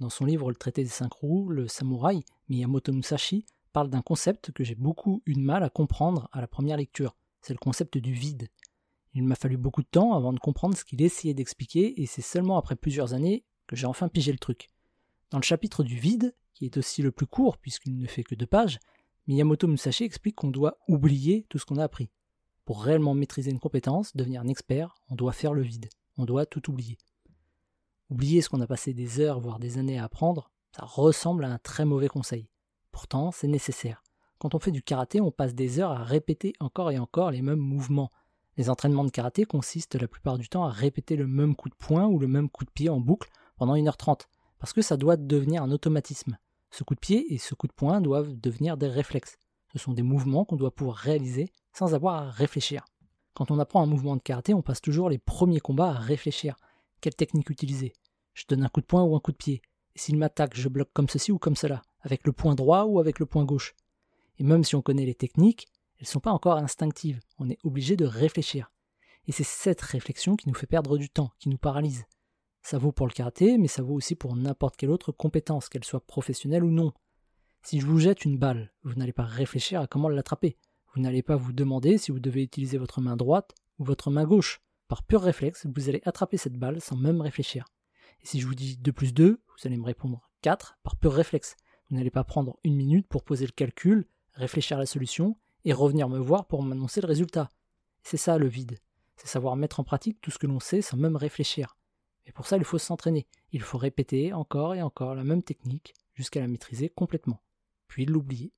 Dans son livre Le traité des cinq roues, le samouraï Miyamoto Musashi parle d'un concept que j'ai beaucoup eu de mal à comprendre à la première lecture. C'est le concept du vide. Il m'a fallu beaucoup de temps avant de comprendre ce qu'il essayait d'expliquer, et c'est seulement après plusieurs années que j'ai enfin pigé le truc. Dans le chapitre du vide, qui est aussi le plus court puisqu'il ne fait que deux pages, Miyamoto Musashi explique qu'on doit oublier tout ce qu'on a appris. Pour réellement maîtriser une compétence, devenir un expert, on doit faire le vide, on doit tout oublier. Oublier ce qu'on a passé des heures, voire des années à apprendre, ça ressemble à un très mauvais conseil. Pourtant, c'est nécessaire. Quand on fait du karaté, on passe des heures à répéter encore et encore les mêmes mouvements. Les entraînements de karaté consistent la plupart du temps à répéter le même coup de poing ou le même coup de pied en boucle pendant 1h30, parce que ça doit devenir un automatisme. Ce coup de pied et ce coup de poing doivent devenir des réflexes. Ce sont des mouvements qu'on doit pouvoir réaliser sans avoir à réfléchir. Quand on apprend un mouvement de karaté, on passe toujours les premiers combats à réfléchir. Quelle technique utiliser? Je donne un coup de poing ou un coup de pied. Et s'il m'attaque, je bloque comme ceci ou comme cela, avec le poing droit ou avec le poing gauche. Et même si on connaît les techniques, elles ne sont pas encore instinctives. On est obligé de réfléchir. Et c'est cette réflexion qui nous fait perdre du temps, qui nous paralyse. Ça vaut pour le karaté, mais ça vaut aussi pour n'importe quelle autre compétence, qu'elle soit professionnelle ou non. Si je vous jette une balle, vous n'allez pas réfléchir à comment l'attraper. Vous n'allez pas vous demander si vous devez utiliser votre main droite ou votre main gauche. Par pur réflexe, vous allez attraper cette balle sans même réfléchir. Et si je vous dis 2 plus 2, vous allez me répondre 4 par pur réflexe. Vous n'allez pas prendre une minute pour poser le calcul, réfléchir à la solution et revenir me voir pour m'annoncer le résultat. C'est ça le vide. C'est savoir mettre en pratique tout ce que l'on sait sans même réfléchir. Et pour ça, il faut s'entraîner. Il faut répéter encore et encore la même technique jusqu'à la maîtriser complètement, puis l'oublier.